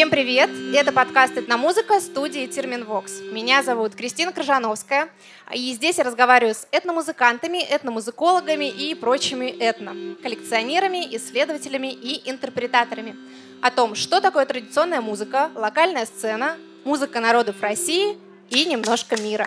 Всем привет! Это подкаст «Этномузыка» студии Терминвокс. Меня зовут Кристина Крыжановская, и здесь я разговариваю с этномузыкантами, этномузыкологами и прочими этно, коллекционерами, исследователями и интерпретаторами о том, что такое традиционная музыка, локальная сцена, музыка народов России и немножко мира.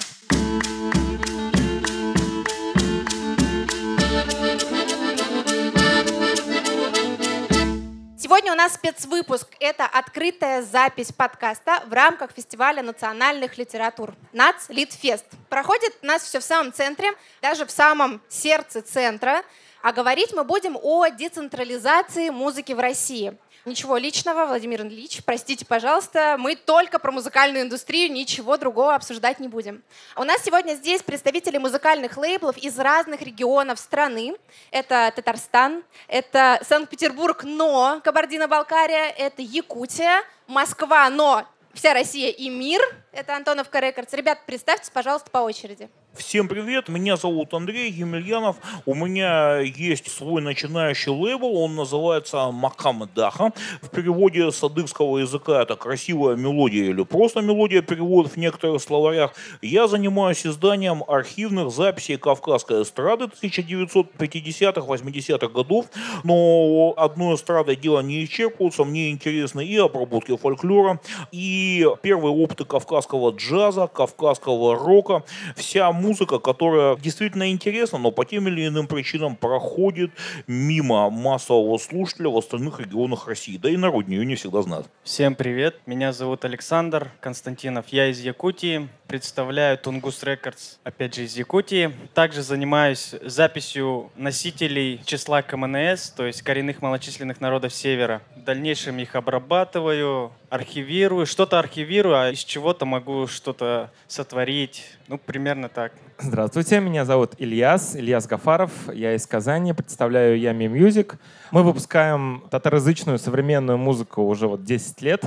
Сегодня у нас спецвыпуск. Это открытая запись подкаста в рамках фестиваля национальных литератур НАЦ Литфест. Проходит у нас все в самом центре, даже в самом сердце центра. А говорить мы будем о децентрализации музыки в России. Ничего личного, Владимир Ильич, простите, пожалуйста, мы только про музыкальную индустрию, ничего другого обсуждать не будем. У нас сегодня здесь представители музыкальных лейблов из разных регионов страны. Это Татарстан, это Санкт-Петербург, но Кабардино-Балкария, это Якутия, Москва, но вся Россия и мир. Это Антоновка Рекордс. Ребят, представьтесь, пожалуйста, по очереди. Всем привет, меня зовут Андрей Емельянов. У меня есть свой начинающий лейбл, он называется Макам Даха. В переводе с адыгского языка это красивая мелодия или просто мелодия перевод в некоторых словарях. Я занимаюсь изданием архивных записей кавказской эстрады 1950-80-х годов, но одной эстрадой дело не исчерпывается, мне интересны и обработки фольклора, и первые опыты кавказского джаза, кавказского рока. Вся музыка, которая действительно интересна, но по тем или иным причинам проходит мимо массового слушателя в остальных регионах России. Да и народ ее не всегда знает. Всем привет, меня зовут Александр Константинов, я из Якутии, представляю Тунгус Рекордс, опять же из Якутии. Также занимаюсь записью носителей числа КМНС, то есть коренных малочисленных народов Севера. В дальнейшем их обрабатываю, архивирую, что-то архивирую, а из чего-то могу что-то сотворить. Ну, примерно так. Здравствуйте, меня зовут Ильяс, Ильяс Гафаров. Я из Казани, представляю Ями Music. Мы выпускаем татароязычную современную музыку уже вот 10 лет.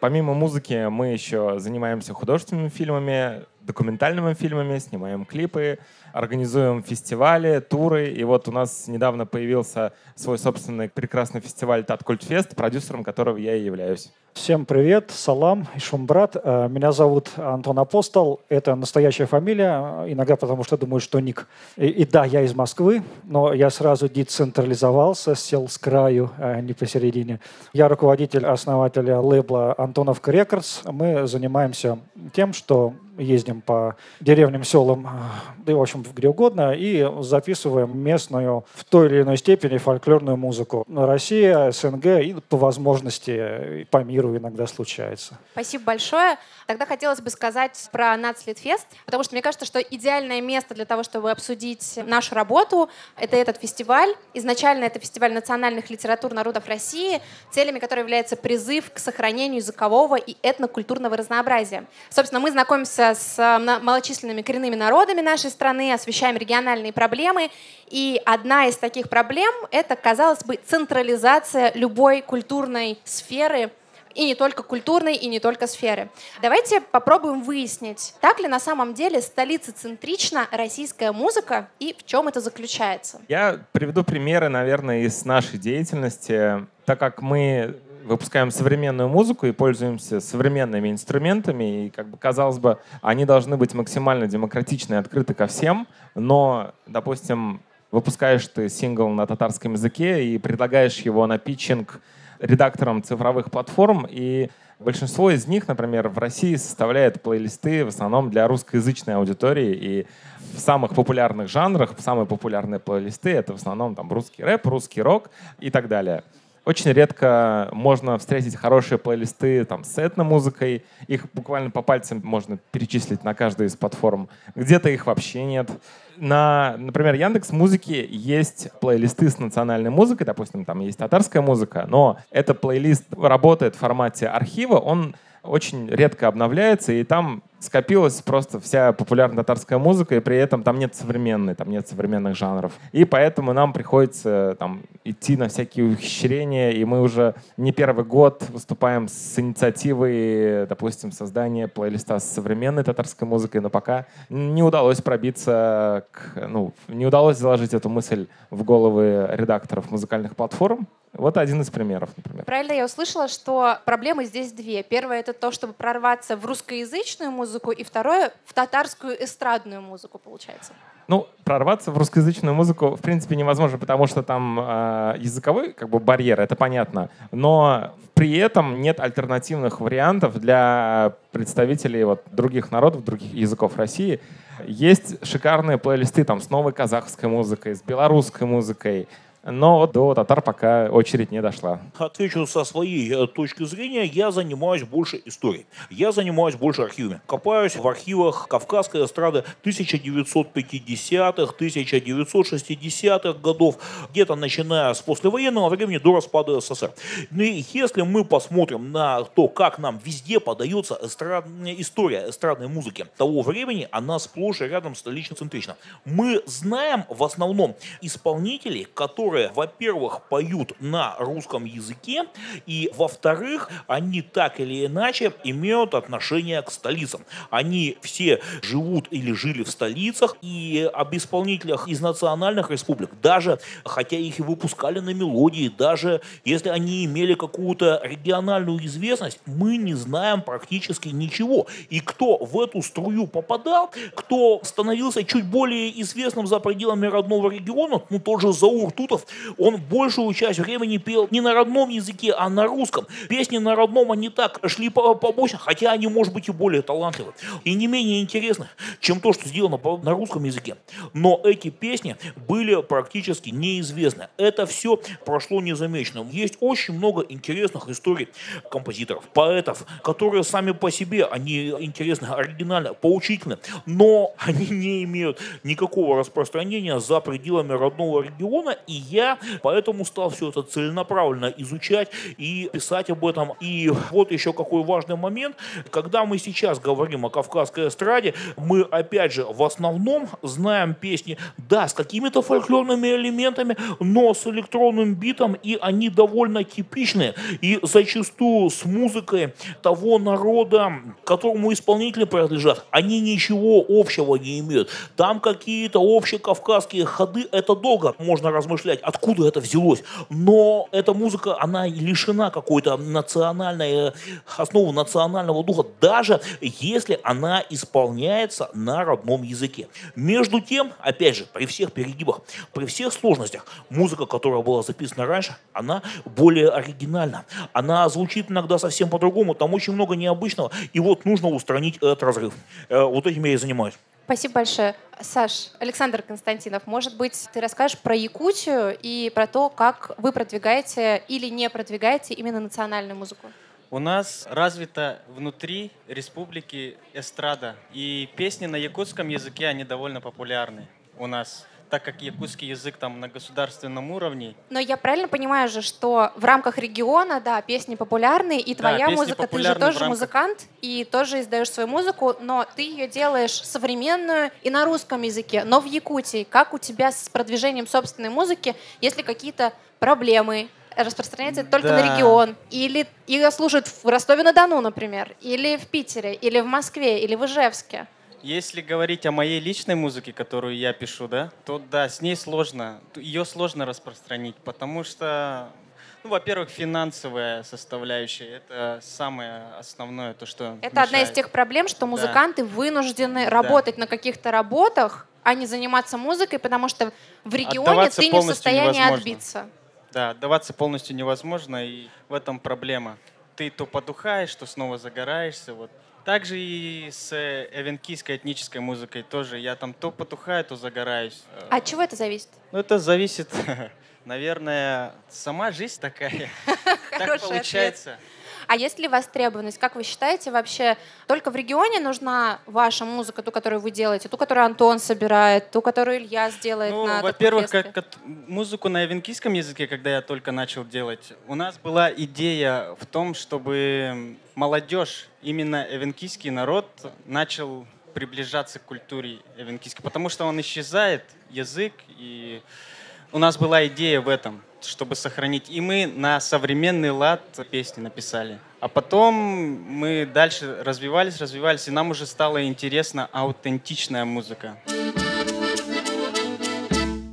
Помимо музыки мы еще занимаемся художественными фильмами, документальными фильмами, снимаем клипы, организуем фестивали, туры. И вот у нас недавно появился свой собственный прекрасный фестиваль Таткультфест, продюсером которого я и являюсь. Всем привет, салам, Ишумбрат. Э, меня зовут Антон Апостол. Это настоящая фамилия, иногда потому что думаю, что ник. И, и да, я из Москвы, но я сразу децентрализовался, сел с краю, а не посередине. Я руководитель, основателя лейбла Антоновка Рекордс. Мы занимаемся тем, что ездим по деревням, селам, да и, в общем, где угодно, и записываем местную, в той или иной степени, фольклорную музыку. Россия, СНГ и по возможности по миру иногда случается. Спасибо большое. Тогда хотелось бы сказать про Нацлитфест, потому что мне кажется, что идеальное место для того, чтобы обсудить нашу работу, это этот фестиваль. Изначально это фестиваль национальных литератур народов России, целями которой является призыв к сохранению языкового и этнокультурного разнообразия. Собственно, мы знакомимся с малочисленными коренными народами нашей страны, освещаем региональные проблемы. И одна из таких проблем — это, казалось бы, централизация любой культурной сферы и не только культурной, и не только сферы. Давайте попробуем выяснить, так ли на самом деле столица центрична российская музыка и в чем это заключается. Я приведу примеры, наверное, из нашей деятельности. Так как мы выпускаем современную музыку и пользуемся современными инструментами, и, как бы, казалось бы, они должны быть максимально демократичны и открыты ко всем, но, допустим, выпускаешь ты сингл на татарском языке и предлагаешь его на питчинг редакторам цифровых платформ, и большинство из них, например, в России составляет плейлисты в основном для русскоязычной аудитории, и в самых популярных жанрах, самые популярные плейлисты — это в основном там русский рэп, русский рок и так далее. Очень редко можно встретить хорошие плейлисты там, с этномузыкой. Их буквально по пальцам можно перечислить на каждой из платформ. Где-то их вообще нет. На, например, Яндекс Музыки есть плейлисты с национальной музыкой, допустим, там есть татарская музыка, но этот плейлист работает в формате архива, он очень редко обновляется, и там скопилась просто вся популярная татарская музыка, и при этом там нет современной, там нет современных жанров. И поэтому нам приходится там, идти на всякие ухищрения, и мы уже не первый год выступаем с инициативой, допустим, создания плейлиста с современной татарской музыкой, но пока не удалось пробиться, к, ну, не удалось заложить эту мысль в головы редакторов музыкальных платформ. Вот один из примеров, например. правильно я услышала, что проблемы здесь две. Первое — это то, чтобы прорваться в русскоязычную музыку, и второе — в татарскую эстрадную музыку, получается. Ну, прорваться в русскоязычную музыку, в принципе, невозможно, потому что там э, языковой как бы, барьер, это понятно. Но при этом нет альтернативных вариантов для представителей вот, других народов, других языков России. Есть шикарные плейлисты там, с новой казахской музыкой, с белорусской музыкой, но до татар пока очередь не дошла. Отвечу со своей э, точки зрения, я занимаюсь больше историей. Я занимаюсь больше архивами. Копаюсь в архивах Кавказской эстрады 1950-х, 1960-х годов, где-то начиная с послевоенного времени до распада СССР. Ну и если мы посмотрим на то, как нам везде подается эстрад... история эстрадной музыки того времени, она сплошь и рядом столично-центрична. Мы знаем в основном исполнителей, которые которые, во-первых, поют на русском языке, и, во-вторых, они так или иначе имеют отношение к столицам. Они все живут или жили в столицах, и об исполнителях из национальных республик, даже хотя их и выпускали на мелодии, даже если они имели какую-то региональную известность, мы не знаем практически ничего. И кто в эту струю попадал, кто становился чуть более известным за пределами родного региона, ну тот же Заур Тутов, он большую часть времени пел не на родном языке, а на русском. Песни на родном они так шли побочно, хотя они, может быть, и более талантливы. И не менее интересны, чем то, что сделано на русском языке. Но эти песни были практически неизвестны. Это все прошло незамеченным. Есть очень много интересных историй композиторов, поэтов, которые сами по себе, они интересны, оригинальны, поучительны, но они не имеют никакого распространения за пределами родного региона, и я поэтому стал все это целенаправленно изучать и писать об этом. И вот еще какой важный момент. Когда мы сейчас говорим о кавказской эстраде, мы опять же в основном знаем песни, да, с какими-то фольклорными элементами, но с электронным битом, и они довольно типичные. И зачастую с музыкой того народа, которому исполнители принадлежат, они ничего общего не имеют. Там какие-то общие кавказские ходы, это долго можно размышлять, откуда это взялось. Но эта музыка, она лишена какой-то национальной, основы национального духа, даже если она исполняется на родном языке. Между тем, опять же, при всех перегибах, при всех сложностях, музыка, которая была записана раньше, она более оригинальна. Она звучит иногда совсем по-другому, там очень много необычного, и вот нужно устранить этот разрыв. Э, вот этим я и занимаюсь. Спасибо большое. Саш, Александр Константинов, может быть, ты расскажешь про Якутию и про то, как вы продвигаете или не продвигаете именно национальную музыку? У нас развита внутри республики эстрада, и песни на якутском языке, они довольно популярны у нас так как якутский язык там на государственном уровне. Но я правильно понимаю же, что в рамках региона, да, песни популярны, и твоя да, музыка, ты же тоже рамках... музыкант, и тоже издаешь свою музыку, но ты ее делаешь современную и на русском языке. Но в Якутии, как у тебя с продвижением собственной музыки, есть ли какие-то проблемы, распространяется только да. на регион, или ее слушают в Ростове-на-Дону, например, или в Питере, или в Москве, или в Ижевске. Если говорить о моей личной музыке, которую я пишу, да, то да, с ней сложно, ее сложно распространить, потому что, ну, во-первых, финансовая составляющая – это самое основное, то, что Это мешает. одна из тех проблем, что музыканты да. вынуждены работать да. на каких-то работах, а не заниматься музыкой, потому что в регионе Отдаваться ты не в состоянии невозможно. отбиться. Да, отдаваться полностью невозможно, и в этом проблема. Ты то потухаешь, то снова загораешься, вот также и с эвенкийской этнической музыкой тоже. Я там то потухаю, то загораюсь. А от чего это зависит? Ну, это зависит, наверное, сама жизнь такая. Так получается. А есть ли востребованность? Как вы считаете, вообще только в регионе нужна ваша музыка, ту, которую вы делаете, ту, которую Антон собирает, ту, которую Илья сделает ну, на Во-первых, как, как музыку на эвенкийском языке, когда я только начал делать, у нас была идея в том, чтобы молодежь, именно эвенкийский народ, начал приближаться к культуре эвенкийской, потому что он исчезает, язык, и у нас была идея в этом чтобы сохранить. И мы на современный лад песни написали. А потом мы дальше развивались, развивались, и нам уже стала интересна аутентичная музыка.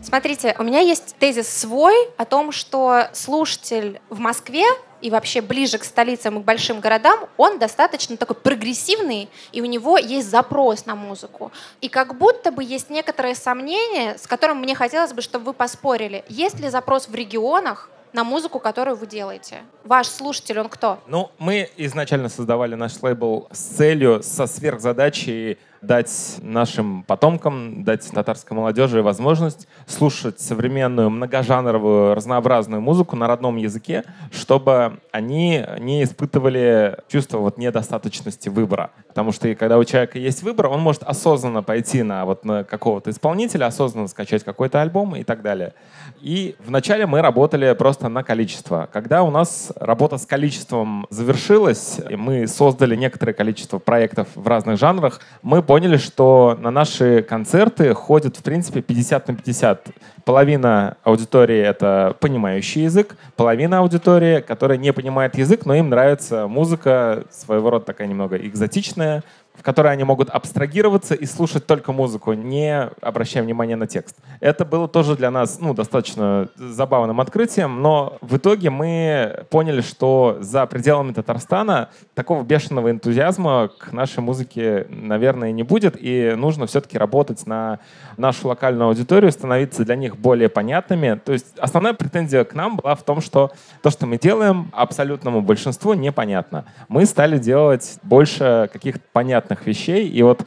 Смотрите, у меня есть тезис свой о том, что слушатель в Москве и вообще ближе к столицам и к большим городам, он достаточно такой прогрессивный, и у него есть запрос на музыку. И как будто бы есть некоторые сомнения, с которым мне хотелось бы, чтобы вы поспорили. Есть ли запрос в регионах на музыку, которую вы делаете? Ваш слушатель, он кто? Ну, мы изначально создавали наш лейбл с целью, со сверхзадачей дать нашим потомкам, дать татарской молодежи возможность слушать современную, многожанровую, разнообразную музыку на родном языке, чтобы они не испытывали чувство вот недостаточности выбора. Потому что когда у человека есть выбор, он может осознанно пойти на, вот, на какого-то исполнителя, осознанно скачать какой-то альбом и так далее. И вначале мы работали просто на количество. Когда у нас работа с количеством завершилась, и мы создали некоторое количество проектов в разных жанрах, мы поняли, что на наши концерты ходят, в принципе, 50 на 50. Половина аудитории — это понимающий язык, половина аудитории, которая не понимает язык, но им нравится музыка, своего рода такая немного экзотичная, в которой они могут абстрагироваться и слушать только музыку, не обращая внимания на текст. Это было тоже для нас ну, достаточно забавным открытием, но в итоге мы поняли, что за пределами Татарстана такого бешеного энтузиазма к нашей музыке, наверное, не будет, и нужно все-таки работать на нашу локальную аудиторию, становиться для них более понятными. То есть основная претензия к нам была в том, что то, что мы делаем, абсолютному большинству непонятно. Мы стали делать больше каких-то понятных вещей, и вот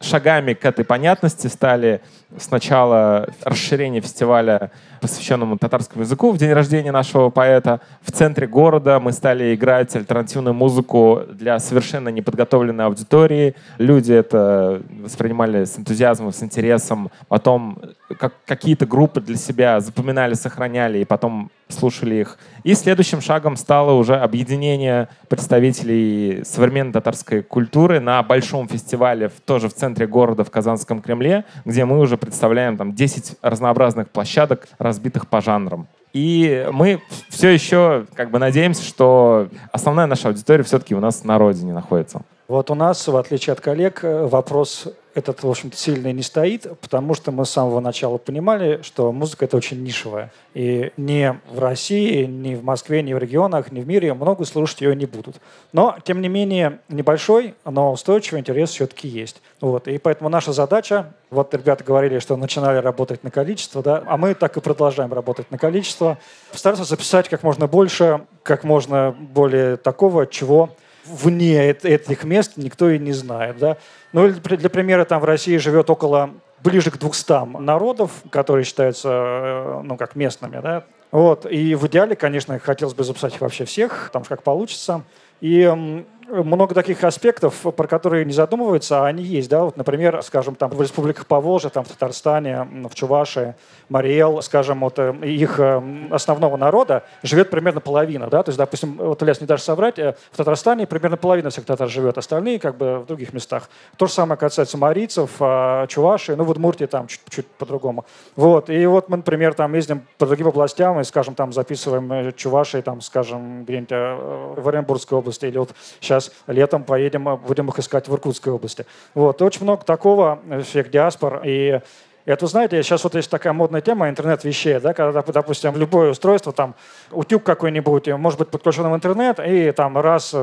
шагами к этой понятности стали сначала расширение фестиваля, посвященному татарскому языку в день рождения нашего поэта. В центре города мы стали играть альтернативную музыку для совершенно неподготовленной аудитории. Люди это воспринимали с энтузиазмом, с интересом. Потом как, какие-то группы для себя запоминали, сохраняли и потом слушали их. И следующим шагом стало уже объединение представителей современной татарской культуры на большом фестивале тоже в центре города в Казанском Кремле, где мы уже представляем там 10 разнообразных площадок, разбитых по жанрам. И мы все еще как бы надеемся, что основная наша аудитория все-таки у нас на родине находится. Вот у нас, в отличие от коллег, вопрос этот, в общем-то, сильно не стоит, потому что мы с самого начала понимали, что музыка — это очень нишевая. И ни в России, ни в Москве, ни в регионах, ни в мире много слушать ее не будут. Но, тем не менее, небольшой, но устойчивый интерес все-таки есть. Вот. И поэтому наша задача, вот ребята говорили, что начинали работать на количество, да, а мы так и продолжаем работать на количество, постараться записать как можно больше, как можно более такого, чего вне этих мест никто и не знает. Да? Ну, для примера, там в России живет около ближе к 200 народов, которые считаются э, ну, как местными. Да? Вот. И в идеале, конечно, хотелось бы записать вообще всех, там как получится. И много таких аспектов, про которые не задумываются, а они есть. Да? Вот, например, скажем, там, в республиках Поволжья, там, в Татарстане, в Чувашии, Мариэл, скажем, вот, э, их э, основного народа живет примерно половина. Да? То есть, допустим, вот Ильяс не даже соврать, э, в Татарстане примерно половина всех татар живет, остальные как бы в других местах. То же самое касается марийцев, а, Чувашии, ну, в Удмуртии там чуть-чуть по-другому. Вот. И вот мы, например, там ездим по другим областям и, скажем, там записываем Чувашии, там, скажем, где-нибудь в Оренбургской области или вот сейчас сейчас летом поедем, будем их искать в Иркутской области. Вот. Очень много такого, всех диаспор. И это, знаете, сейчас вот есть такая модная тема интернет-вещей, да, когда, допустим, любое устройство, там, утюг какой-нибудь, может быть подключен в интернет, и там раз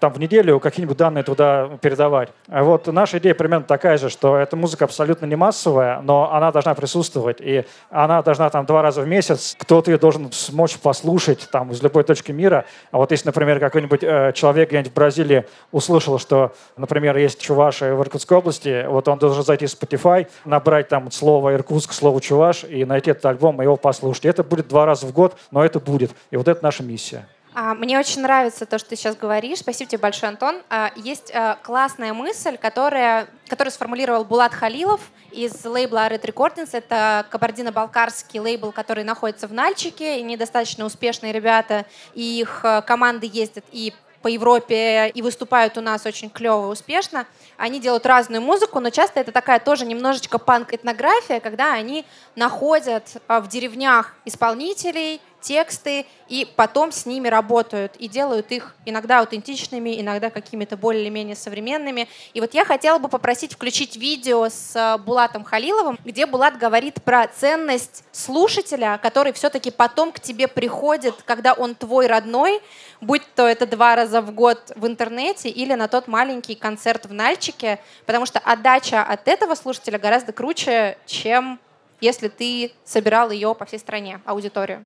там, в неделю какие-нибудь данные туда передавать. А вот наша идея примерно такая же, что эта музыка абсолютно не массовая, но она должна присутствовать, и она должна там два раза в месяц, кто-то ее должен смочь послушать там из любой точки мира. А вот если, например, какой-нибудь э, человек где-нибудь в Бразилии услышал, что, например, есть чуваши в Иркутской области, вот он должен зайти в Spotify, набрать там слово слово Иркутск, слово Чуваш, и найти этот альбом и его послушать. Это будет два раза в год, но это будет. И вот это наша миссия. А, мне очень нравится то, что ты сейчас говоришь. Спасибо тебе большое, Антон. А, есть а, классная мысль, которая, которую сформулировал Булат Халилов из лейбла Red Recordings. Это кабардино-балкарский лейбл, который находится в Нальчике. И недостаточно успешные ребята, и их команды ездят и по Европе и выступают у нас очень клево и успешно. Они делают разную музыку, но часто это такая тоже немножечко панк-этнография, когда они находят а, в деревнях исполнителей тексты и потом с ними работают и делают их иногда аутентичными, иногда какими-то более-менее современными. И вот я хотела бы попросить включить видео с э, Булатом Халиловым, где Булат говорит про ценность слушателя, который все-таки потом к тебе приходит, когда он твой родной, будь то это два раза в год в интернете или на тот маленький концерт в Нальчике, потому что отдача от этого слушателя гораздо круче, чем если ты собирал ее по всей стране, аудиторию.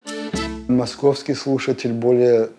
Московский слушатель более,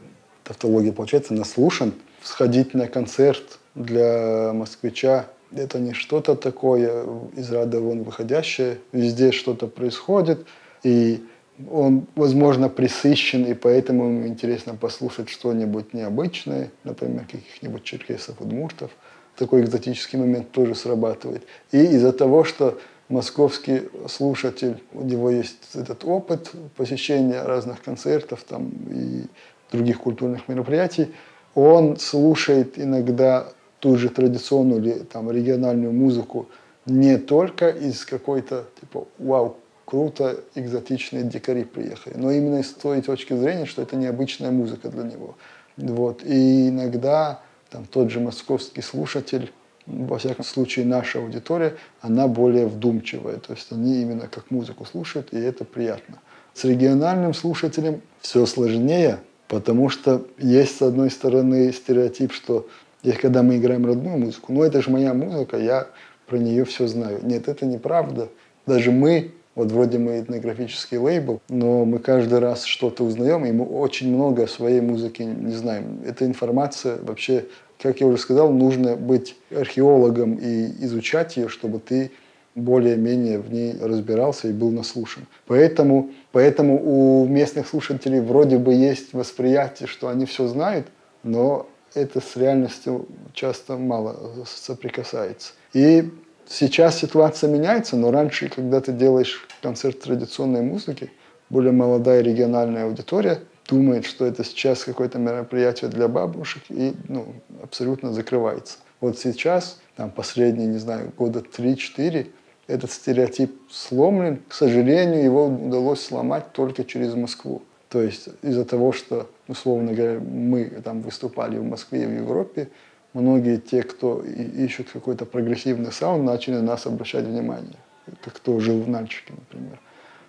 тавтология получается, наслушан. Сходить на концерт для москвича – это не что-то такое из ряда вон выходящее. Везде что-то происходит, и он, возможно, присыщен, и поэтому ему интересно послушать что-нибудь необычное, например, каких-нибудь черкесов, удмуртов. Такой экзотический момент тоже срабатывает. И из-за того, что московский слушатель, у него есть этот опыт посещения разных концертов там, и других культурных мероприятий, он слушает иногда ту же традиционную или там, региональную музыку не только из какой-то, типа, вау, круто, экзотичные дикари приехали, но именно с той точки зрения, что это необычная музыка для него. Вот. И иногда там, тот же московский слушатель во всяком случае, наша аудитория, она более вдумчивая. То есть они именно как музыку слушают, и это приятно. С региональным слушателем все сложнее, потому что есть, с одной стороны, стереотип, что если когда мы играем родную музыку, ну это же моя музыка, я про нее все знаю. Нет, это неправда. Даже мы, вот вроде мы этнографический лейбл, но мы каждый раз что-то узнаем, и мы очень много о своей музыке не знаем. Эта информация вообще как я уже сказал, нужно быть археологом и изучать ее, чтобы ты более-менее в ней разбирался и был наслушан. Поэтому, поэтому у местных слушателей вроде бы есть восприятие, что они все знают, но это с реальностью часто мало соприкасается. И сейчас ситуация меняется, но раньше, когда ты делаешь концерт традиционной музыки, более молодая региональная аудитория – думает, что это сейчас какое-то мероприятие для бабушек и ну, абсолютно закрывается. Вот сейчас, там последние, не знаю, года 3-4, этот стереотип сломлен. К сожалению, его удалось сломать только через Москву. То есть из-за того, что, условно говоря, мы там выступали в Москве и в Европе, многие те, кто ищут какой-то прогрессивный саунд, начали на нас обращать внимание. Как кто жил в Нальчике, например.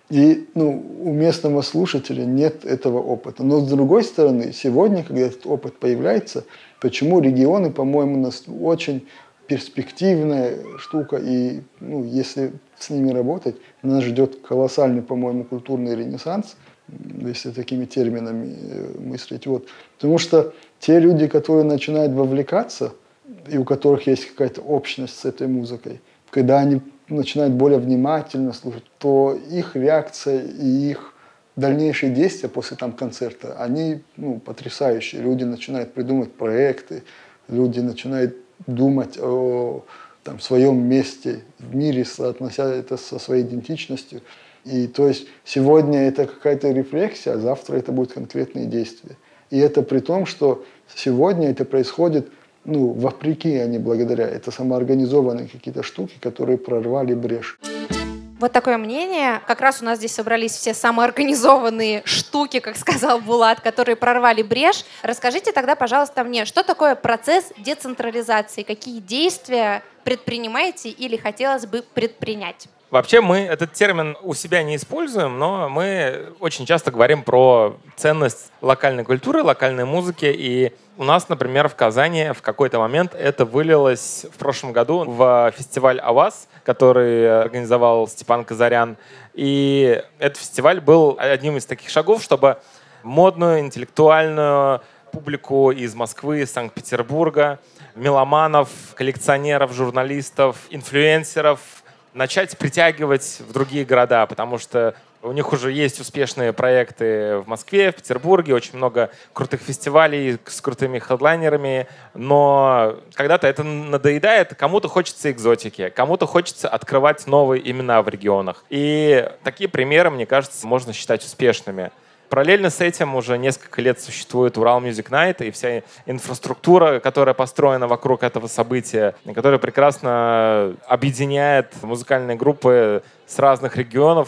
И ну, у местного слушателя нет этого опыта. Но с другой стороны, сегодня, когда этот опыт появляется, почему регионы, по-моему, нас очень перспективная штука, и ну, если с ними работать, нас ждет колоссальный, по-моему, культурный ренессанс, если такими терминами э, мыслить. Вот. Потому что те люди, которые начинают вовлекаться, и у которых есть какая-то общность с этой музыкой, когда они начинают более внимательно слушать, то их реакция и их дальнейшие действия после там концерта, они ну, потрясающие. Люди начинают придумывать проекты, люди начинают думать о там, своем месте в мире, соотнося это со своей идентичностью. И то есть сегодня это какая-то рефлексия, а завтра это будут конкретные действия. И это при том, что сегодня это происходит ну, вопреки, а не благодаря. Это самоорганизованные какие-то штуки, которые прорвали брешь. Вот такое мнение. Как раз у нас здесь собрались все самоорганизованные штуки, как сказал Булат, которые прорвали брешь. Расскажите тогда, пожалуйста, мне, что такое процесс децентрализации? Какие действия предпринимаете или хотелось бы предпринять? Вообще мы этот термин у себя не используем, но мы очень часто говорим про ценность локальной культуры, локальной музыки. И у нас, например, в Казани в какой-то момент это вылилось в прошлом году в фестиваль «Аваз», который организовал Степан Казарян. И этот фестиваль был одним из таких шагов, чтобы модную, интеллектуальную публику из Москвы, из Санкт-Петербурга, меломанов, коллекционеров, журналистов, инфлюенсеров – начать притягивать в другие города, потому что у них уже есть успешные проекты в Москве, в Петербурге, очень много крутых фестивалей с крутыми хедлайнерами, но когда-то это надоедает, кому-то хочется экзотики, кому-то хочется открывать новые имена в регионах. И такие примеры, мне кажется, можно считать успешными. Параллельно с этим уже несколько лет существует Урал Music Night и вся инфраструктура, которая построена вокруг этого события, которая прекрасно объединяет музыкальные группы с разных регионов.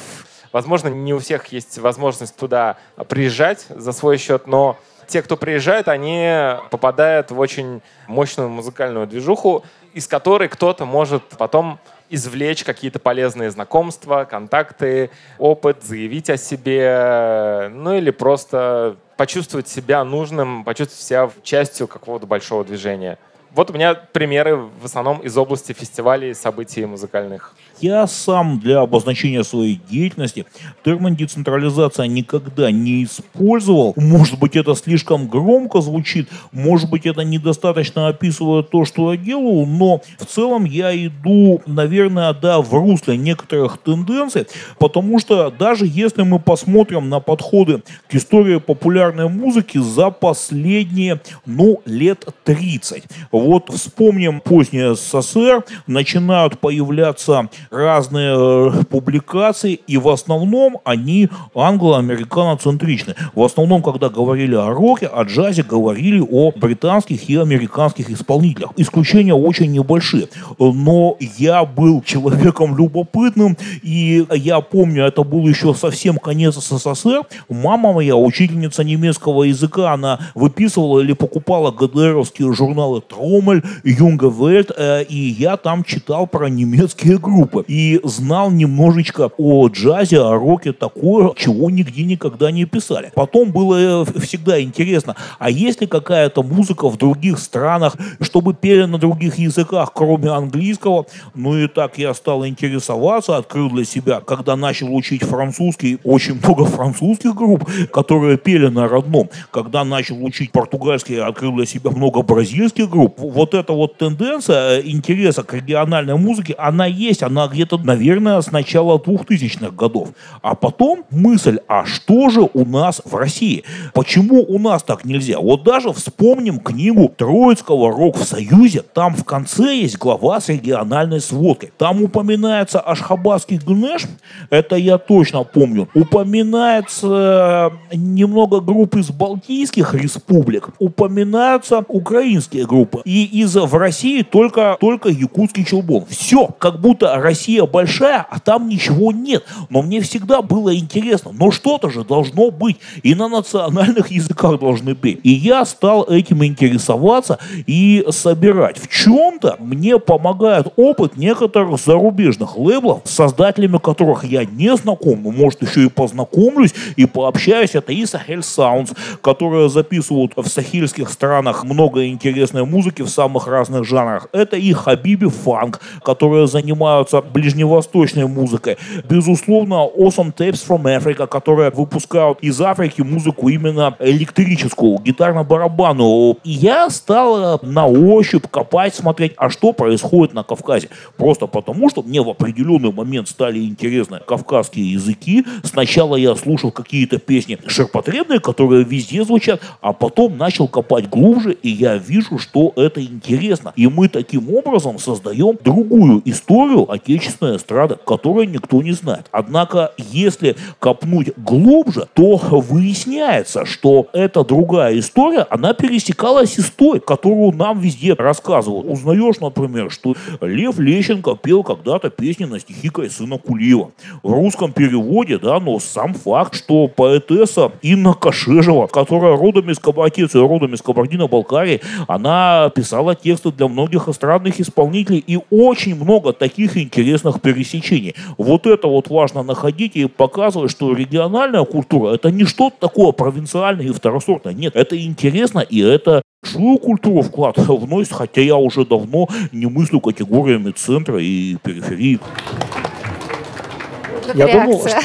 Возможно, не у всех есть возможность туда приезжать за свой счет, но те, кто приезжает, они попадают в очень мощную музыкальную движуху, из которой кто-то может потом извлечь какие-то полезные знакомства, контакты, опыт, заявить о себе, ну или просто почувствовать себя нужным, почувствовать себя частью какого-то большого движения. Вот у меня примеры в основном из области фестивалей, событий музыкальных. Я сам для обозначения своей деятельности термин децентрализация никогда не использовал. Может быть, это слишком громко звучит, может быть, это недостаточно описывает то, что я делаю, но в целом я иду, наверное, да, в русле некоторых тенденций, потому что даже если мы посмотрим на подходы к истории популярной музыки за последние, ну, лет 30. Вот вспомним позднее СССР, начинают появляться разные э, публикации, и в основном они англо-американоцентричны. В основном, когда говорили о роке, о джазе, говорили о британских и американских исполнителях. Исключения очень небольшие. Но я был человеком любопытным, и я помню, это был еще совсем конец СССР. Мама моя, учительница немецкого языка, она выписывала или покупала ГДРовские журналы Тромель, Юнга Вельт, э, и я там читал про немецкие группы группы и знал немножечко о джазе, о роке такое, чего нигде никогда не писали. Потом было э, всегда интересно, а есть ли какая-то музыка в других странах, чтобы пели на других языках, кроме английского? Ну и так я стал интересоваться, открыл для себя, когда начал учить французский, очень много французских групп, которые пели на родном. Когда начал учить португальский, открыл для себя много бразильских групп. Вот эта вот тенденция э, интереса к региональной музыке, она есть, она где-то, наверное, с начала 2000-х годов. А потом мысль, а что же у нас в России? Почему у нас так нельзя? Вот даже вспомним книгу Троицкого «Рок в Союзе». Там в конце есть глава с региональной сводкой. Там упоминается Ашхабадский ГНЭШ, это я точно помню. Упоминается э, немного групп из Балтийских республик. Упоминаются украинские группы. И из в России только, только якутский челбон. Все, как будто Россия Россия большая, а там ничего нет. Но мне всегда было интересно, но что-то же должно быть. И на национальных языках должны быть. И я стал этим интересоваться и собирать. В чем-то мне помогает опыт некоторых зарубежных лейблов, с создателями которых я не знаком, но, может, еще и познакомлюсь и пообщаюсь. Это и Sahel Sounds, которые записывают в сахельских странах много интересной музыки в самых разных жанрах. Это и Хабиби Фанк, которые занимаются ближневосточной музыкой. Безусловно, Awesome Tapes from Africa, которые выпускают из Африки музыку именно электрическую, гитарно-барабанную. И я стал э, на ощупь копать, смотреть, а что происходит на Кавказе. Просто потому, что мне в определенный момент стали интересны кавказские языки. Сначала я слушал какие-то песни ширпотребные, которые везде звучат, а потом начал копать глубже, и я вижу, что это интересно. И мы таким образом создаем другую историю отечественной отечественная эстрада, которую никто не знает. Однако, если копнуть глубже, то выясняется, что эта другая история, она пересекалась с той, которую нам везде рассказывают. Узнаешь, например, что Лев Лещенко пел когда-то песни на стихи Кайсына Кулиева. В русском переводе, да, но сам факт, что поэтесса Инна Кашежева, которая родом из Кабардицы, родом из Кабардино-Балкарии, она писала тексты для многих эстрадных исполнителей, и очень много таких интересных интересных пересечений. Вот это вот важно находить и показывать, что региональная культура это не что-то такое провинциальное и второсортное. Нет, это интересно и это свою культуру вклад вносит, хотя я уже давно не мыслю категориями центра и периферии. Я думал, что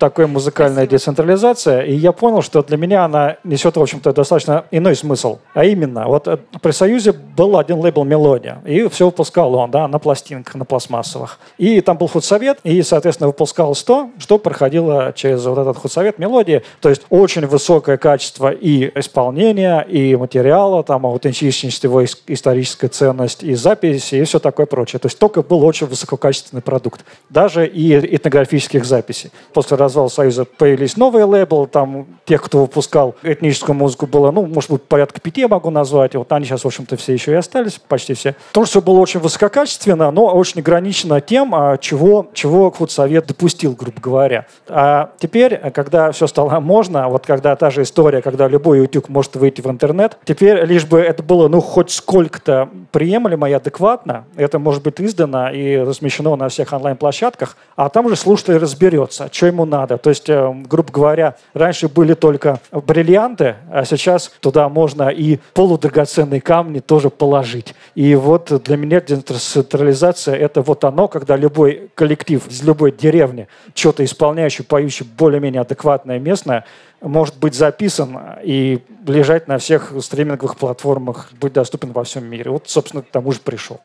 такая музыкальная децентрализация, и я понял, что для меня она несет, в общем-то, достаточно иной смысл. А именно, вот э, при Союзе был один лейбл «Мелодия», и все выпускал он, да, на пластинках, на пластмассовых. И там был худсовет, и, соответственно, выпускалось то, что проходило через вот этот худсовет «Мелодии», то есть очень высокое качество и исполнения, и материала, там, аутентичность его историческая ценность, и записи, и все такое прочее. То есть только был очень высококачественный продукт, даже и этнографических записей. После развала Союза появились новые лейблы, там тех, кто выпускал этническую музыку, было, ну, может быть, порядка пяти я могу назвать. Вот они сейчас, в общем-то, все еще и остались, почти все. Тоже все было очень высококачественно, но очень ограничено тем, а, чего, чего худсовет допустил, грубо говоря. А теперь, когда все стало можно, вот когда та же история, когда любой утюг может выйти в интернет, теперь лишь бы это было, ну, хоть сколько-то приемлемо и адекватно, это может быть издано и размещено на всех онлайн-площадках, а там же слушатель разберется, что ему надо. То есть, э, грубо говоря, раньше были только бриллианты, а сейчас туда можно и полудрагоценные камни тоже положить. И вот для меня децентрализация — это вот оно, когда любой коллектив из любой деревни, что-то исполняющий, поющий более-менее адекватное местное, может быть записан и лежать на всех стриминговых платформах, быть доступен во всем мире. Вот, собственно, к тому же пришел.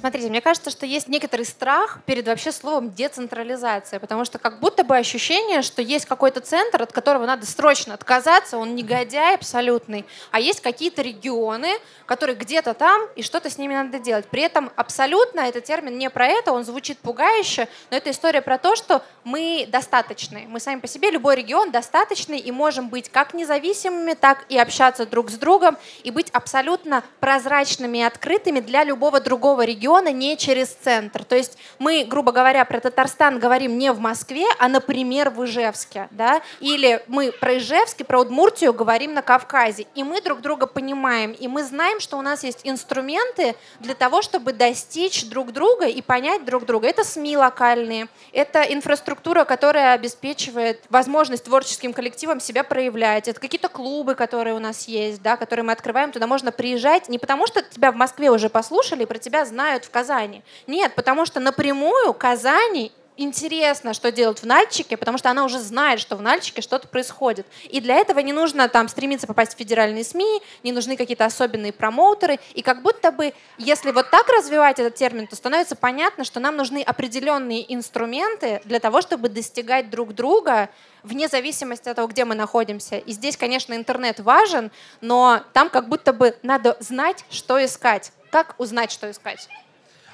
Смотрите, мне кажется, что есть некоторый страх перед вообще словом децентрализация, потому что как будто бы ощущение, что есть какой-то центр, от которого надо срочно отказаться, он негодяй абсолютный, а есть какие-то регионы, которые где-то там, и что-то с ними надо делать. При этом абсолютно этот термин не про это, он звучит пугающе, но это история про то, что мы достаточны. Мы сами по себе, любой регион достаточный, и можем быть как независимыми, так и общаться друг с другом, и быть абсолютно прозрачными и открытыми для любого другого региона, региона не через центр. То есть мы, грубо говоря, про Татарстан говорим не в Москве, а, например, в Ижевске. Да? Или мы про Ижевск и про Удмуртию говорим на Кавказе. И мы друг друга понимаем. И мы знаем, что у нас есть инструменты для того, чтобы достичь друг друга и понять друг друга. Это СМИ локальные, это инфраструктура, которая обеспечивает возможность творческим коллективам себя проявлять. Это какие-то клубы, которые у нас есть, да, которые мы открываем. Туда можно приезжать не потому, что тебя в Москве уже послушали про тебя знают делают в Казани. Нет, потому что напрямую Казани интересно, что делают в Нальчике, потому что она уже знает, что в Нальчике что-то происходит. И для этого не нужно там стремиться попасть в федеральные СМИ, не нужны какие-то особенные промоутеры. И как будто бы, если вот так развивать этот термин, то становится понятно, что нам нужны определенные инструменты для того, чтобы достигать друг друга вне зависимости от того, где мы находимся. И здесь, конечно, интернет важен, но там как будто бы надо знать, что искать. Как узнать, что искать?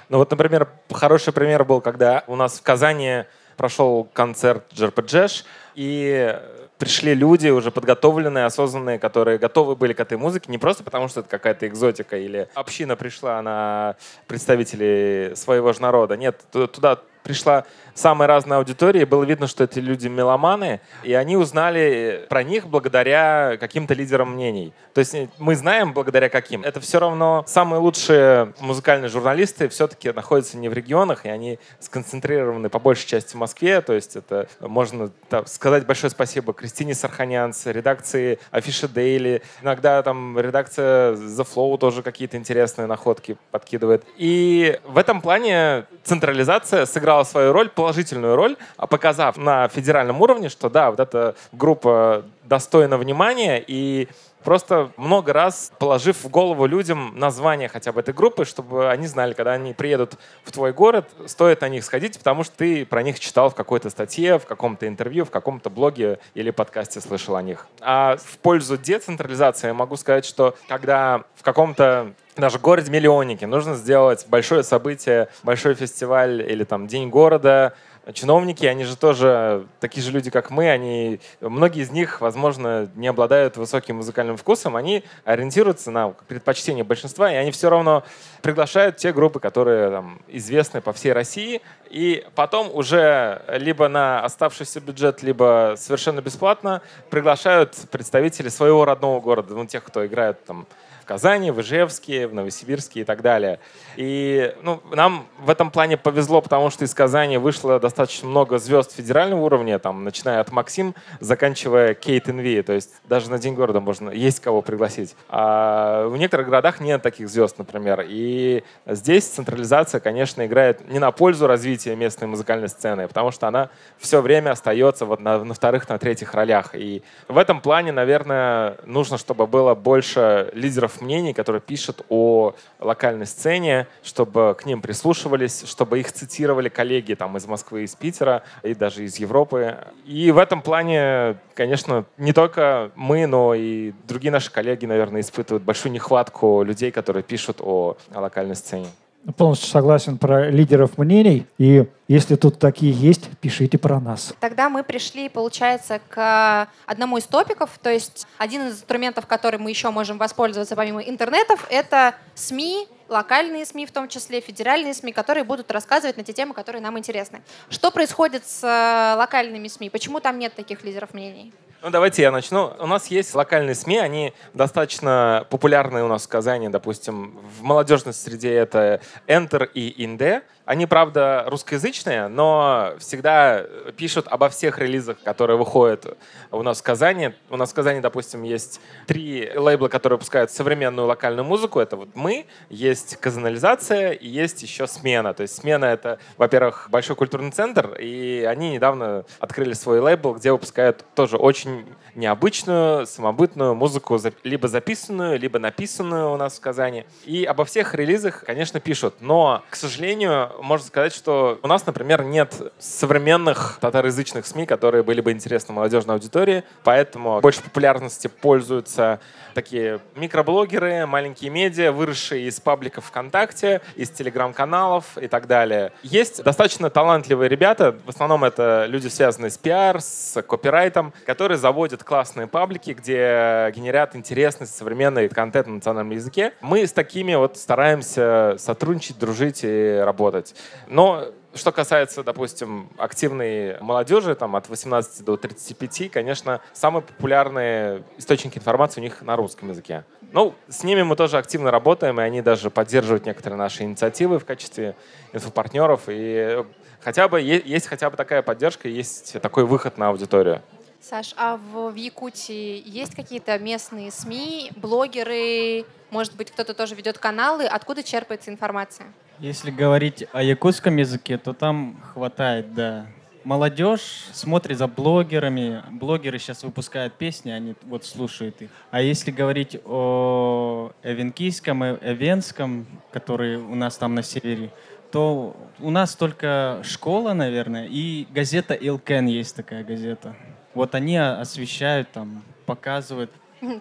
Ну вот, например, хороший пример был, когда у нас в Казани прошел концерт Джерпеджеш, и пришли люди уже подготовленные, осознанные, которые готовы были к этой музыке, не просто потому, что это какая-то экзотика или община пришла на представителей своего же народа. Нет, туда пришла самой разной аудитории. Было видно, что эти люди меломаны, и они узнали про них благодаря каким-то лидерам мнений. То есть э, мы знаем благодаря каким. Это все равно самые лучшие музыкальные журналисты все-таки находятся не в регионах, и они сконцентрированы по большей части в Москве. То есть это можно так, сказать большое спасибо Кристине Сарханянц, редакции Афиша Дейли. Иногда там редакция The Flow тоже какие-то интересные находки подкидывает. И в этом плане централизация сыграла свою роль, положительную роль, а показав на федеральном уровне, что да, вот эта группа достойна внимания и просто много раз положив в голову людям название хотя бы этой группы, чтобы они знали, когда они приедут в твой город, стоит на них сходить, потому что ты про них читал в какой-то статье, в каком-то интервью, в каком-то блоге или подкасте слышал о них. А в пользу децентрализации могу сказать, что когда в каком-то даже городе-миллионнике нужно сделать большое событие, большой фестиваль или там День города, чиновники, они же тоже такие же люди, как мы, они, многие из них, возможно, не обладают высоким музыкальным вкусом, они ориентируются на предпочтение большинства, и они все равно приглашают те группы, которые там, известны по всей России, и потом уже либо на оставшийся бюджет, либо совершенно бесплатно приглашают представителей своего родного города, ну, тех, кто играет там Казани, в Ижевске, в Новосибирске и так далее. И ну, нам в этом плане повезло, потому что из Казани вышло достаточно много звезд федерального уровня, там, начиная от Максим, заканчивая Кейт Инви. То есть даже на День города можно есть кого пригласить. А в некоторых городах нет таких звезд, например. И здесь централизация, конечно, играет не на пользу развития местной музыкальной сцены, потому что она все время остается вот на, на вторых, на третьих ролях. И в этом плане, наверное, нужно, чтобы было больше лидеров мнений, которые пишут о локальной сцене, чтобы к ним прислушивались, чтобы их цитировали коллеги там, из Москвы, из Питера и даже из Европы. И в этом плане, конечно, не только мы, но и другие наши коллеги, наверное, испытывают большую нехватку людей, которые пишут о, локальной сцене. Полностью согласен про лидеров мнений. И если тут такие есть, пишите про нас. Тогда мы пришли, получается, к одному из топиков. То есть один из инструментов, который мы еще можем воспользоваться помимо интернетов, это СМИ, локальные СМИ в том числе, федеральные СМИ, которые будут рассказывать на те темы, которые нам интересны. Что происходит с э, локальными СМИ? Почему там нет таких лидеров мнений? Ну, давайте я начну. У нас есть локальные СМИ, они достаточно популярны у нас в Казани, допустим, в молодежной среде это Enter и Inde. Они, правда, русскоязычные, но всегда пишут обо всех релизах, которые выходят у нас в Казани. У нас в Казани, допустим, есть три лейбла, которые выпускают современную локальную музыку. Это вот мы, есть казанализация и есть еще смена. То есть смена — это, во-первых, большой культурный центр, и они недавно открыли свой лейбл, где выпускают тоже очень необычную, самобытную музыку, либо записанную, либо написанную у нас в Казани. И обо всех релизах, конечно, пишут. Но, к сожалению, можно сказать, что у нас, например, нет современных татароязычных СМИ, которые были бы интересны молодежной аудитории, поэтому больше популярности пользуются такие микроблогеры, маленькие медиа, выросшие из пабликов ВКонтакте, из телеграм-каналов и так далее. Есть достаточно талантливые ребята, в основном это люди, связанные с пиар, с копирайтом, которые заводят классные паблики, где генерят интересный современный контент на национальном языке. Мы с такими вот стараемся сотрудничать, дружить и работать. Но что касается, допустим, активной молодежи, там, от 18 до 35, конечно, самые популярные источники информации у них на русском языке. Ну, с ними мы тоже активно работаем, и они даже поддерживают некоторые наши инициативы в качестве инфопартнеров. И хотя бы есть хотя бы такая поддержка, есть такой выход на аудиторию. Саш, а в, в Якутии есть какие-то местные СМИ, блогеры, может быть, кто-то тоже ведет каналы? Откуда черпается информация? Если говорить о якутском языке, то там хватает, да. Молодежь смотрит за блогерами. Блогеры сейчас выпускают песни, они вот слушают их. А если говорить о эвенкийском и эвенском, который у нас там на севере, то у нас только школа, наверное, и газета «Илкен» есть такая газета. Вот они освещают там, показывают.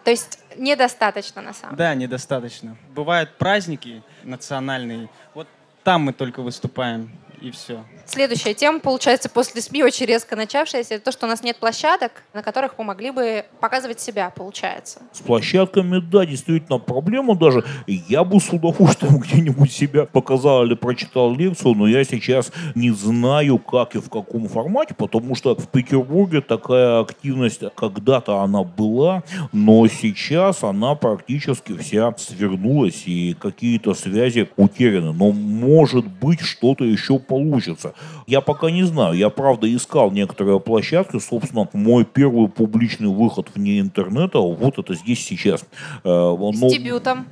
То есть недостаточно на самом деле? Да, недостаточно. Бывают праздники национальные, вот там мы только выступаем и все. Следующая тема, получается, после СМИ очень резко начавшаяся, это то, что у нас нет площадок, на которых мы могли бы показывать себя, получается. С площадками, да, действительно проблема даже. Я бы с удовольствием где-нибудь себя показал или прочитал лекцию, но я сейчас не знаю, как и в каком формате, потому что в Петербурге такая активность когда-то она была, но сейчас она практически вся свернулась и какие-то связи утеряны. Но может быть что-то еще получится. Я пока не знаю. Я, правда, искал некоторые площадки. Собственно, мой первый публичный выход вне интернета, вот это здесь сейчас. Э, Но... С дебютом.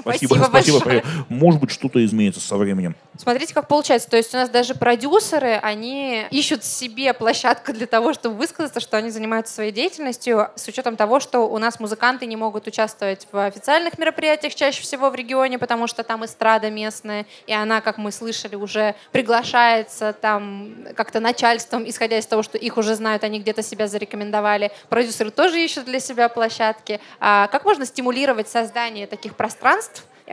Спасибо, спасибо, спасибо. Большое. Может быть, что-то изменится со временем. Смотрите, как получается. То есть у нас даже продюсеры, они ищут себе площадку для того, чтобы высказаться, что они занимаются своей деятельностью, с учетом того, что у нас музыканты не могут участвовать в официальных мероприятиях чаще всего в регионе, потому что там эстрада местная, и она, как мы слышали, уже приглашается там как-то начальством, исходя из того, что их уже знают, они где-то себя зарекомендовали. Продюсеры тоже ищут для себя площадки. А как можно стимулировать создание таких пространств,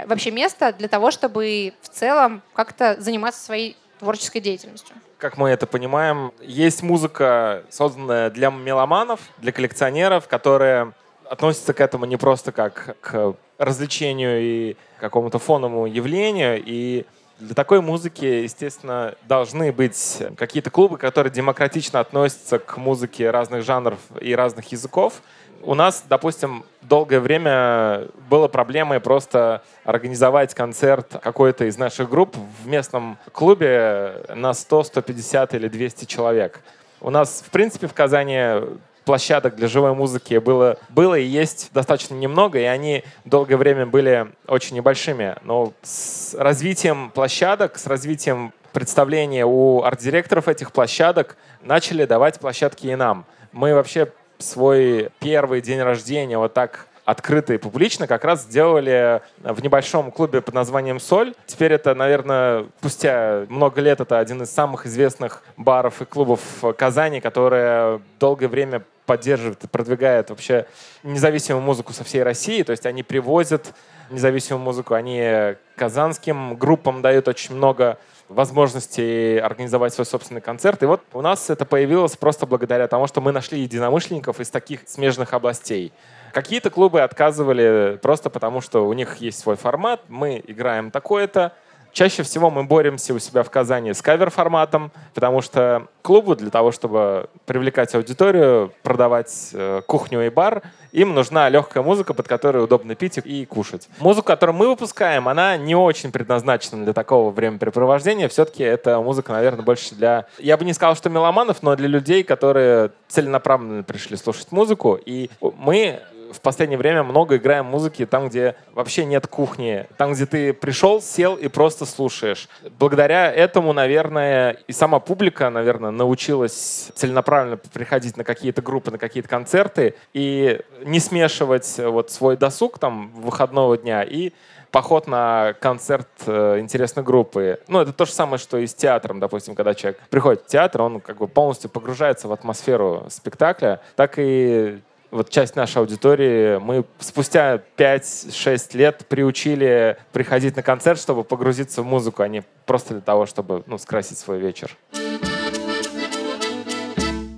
вообще места для того, чтобы в целом как-то заниматься своей творческой деятельностью? Как мы это понимаем, есть музыка, созданная для меломанов, для коллекционеров, которые относятся к этому не просто как к развлечению и какому-то фоновому явлению, и для такой музыки, естественно, должны быть какие-то клубы, которые демократично относятся к музыке разных жанров и разных языков. У нас, допустим, долгое время было проблемой просто организовать концерт какой-то из наших групп в местном клубе на 100, 150 или 200 человек. У нас, в принципе, в Казани площадок для живой музыки было, было и есть достаточно немного, и они долгое время были очень небольшими. Но с развитием площадок, с развитием представления у арт-директоров этих площадок начали давать площадки и нам. Мы вообще свой первый день рождения вот так открыто и публично как раз сделали в небольшом клубе под названием «Соль». Теперь это, наверное, спустя много лет это один из самых известных баров и клубов Казани, которые долгое время поддерживает и продвигает вообще независимую музыку со всей России. То есть они привозят независимую музыку, они казанским группам дают очень много возможностей организовать свой собственный концерт. И вот у нас это появилось просто благодаря тому, что мы нашли единомышленников из таких смежных областей. Какие-то клубы отказывали просто потому, что у них есть свой формат, мы играем такое-то, Чаще всего мы боремся у себя в Казани с кавер-форматом, потому что клубу для того, чтобы привлекать аудиторию, продавать э, кухню и бар, им нужна легкая музыка, под которой удобно пить и кушать. Музыку, которую мы выпускаем, она не очень предназначена для такого времяпрепровождения. Все-таки это музыка, наверное, больше для... Я бы не сказал, что меломанов, но для людей, которые целенаправленно пришли слушать музыку. И мы в последнее время много играем музыки там, где вообще нет кухни, там, где ты пришел, сел и просто слушаешь. Благодаря этому, наверное, и сама публика, наверное, научилась целенаправленно приходить на какие-то группы, на какие-то концерты и не смешивать вот свой досуг там выходного дня и поход на концерт э, интересной группы. Ну, это то же самое, что и с театром, допустим, когда человек приходит в театр, он как бы полностью погружается в атмосферу спектакля, так и вот часть нашей аудитории мы спустя 5-6 лет приучили приходить на концерт, чтобы погрузиться в музыку, а не просто для того, чтобы ну, скрасить свой вечер.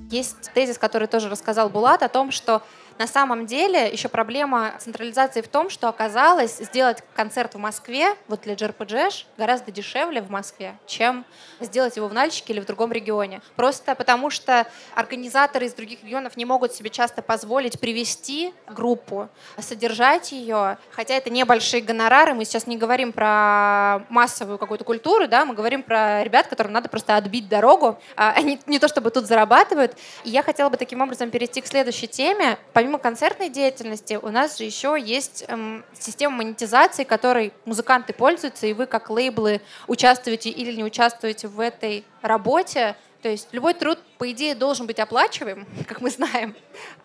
Есть тезис, который тоже рассказал Булат, о том, что на самом деле еще проблема централизации в том, что оказалось сделать концерт в Москве, вот для JRPG, гораздо дешевле в Москве, чем сделать его в Нальчике или в другом регионе. Просто потому что организаторы из других регионов не могут себе часто позволить привести группу, содержать ее, хотя это небольшие гонорары, мы сейчас не говорим про массовую какую-то культуру, да, мы говорим про ребят, которым надо просто отбить дорогу, а они не то чтобы тут зарабатывают. И я хотела бы таким образом перейти к следующей теме помимо концертной деятельности, у нас же еще есть эм, система монетизации, которой музыканты пользуются, и вы как лейблы участвуете или не участвуете в этой работе. То есть любой труд, по идее, должен быть оплачиваем, как мы знаем.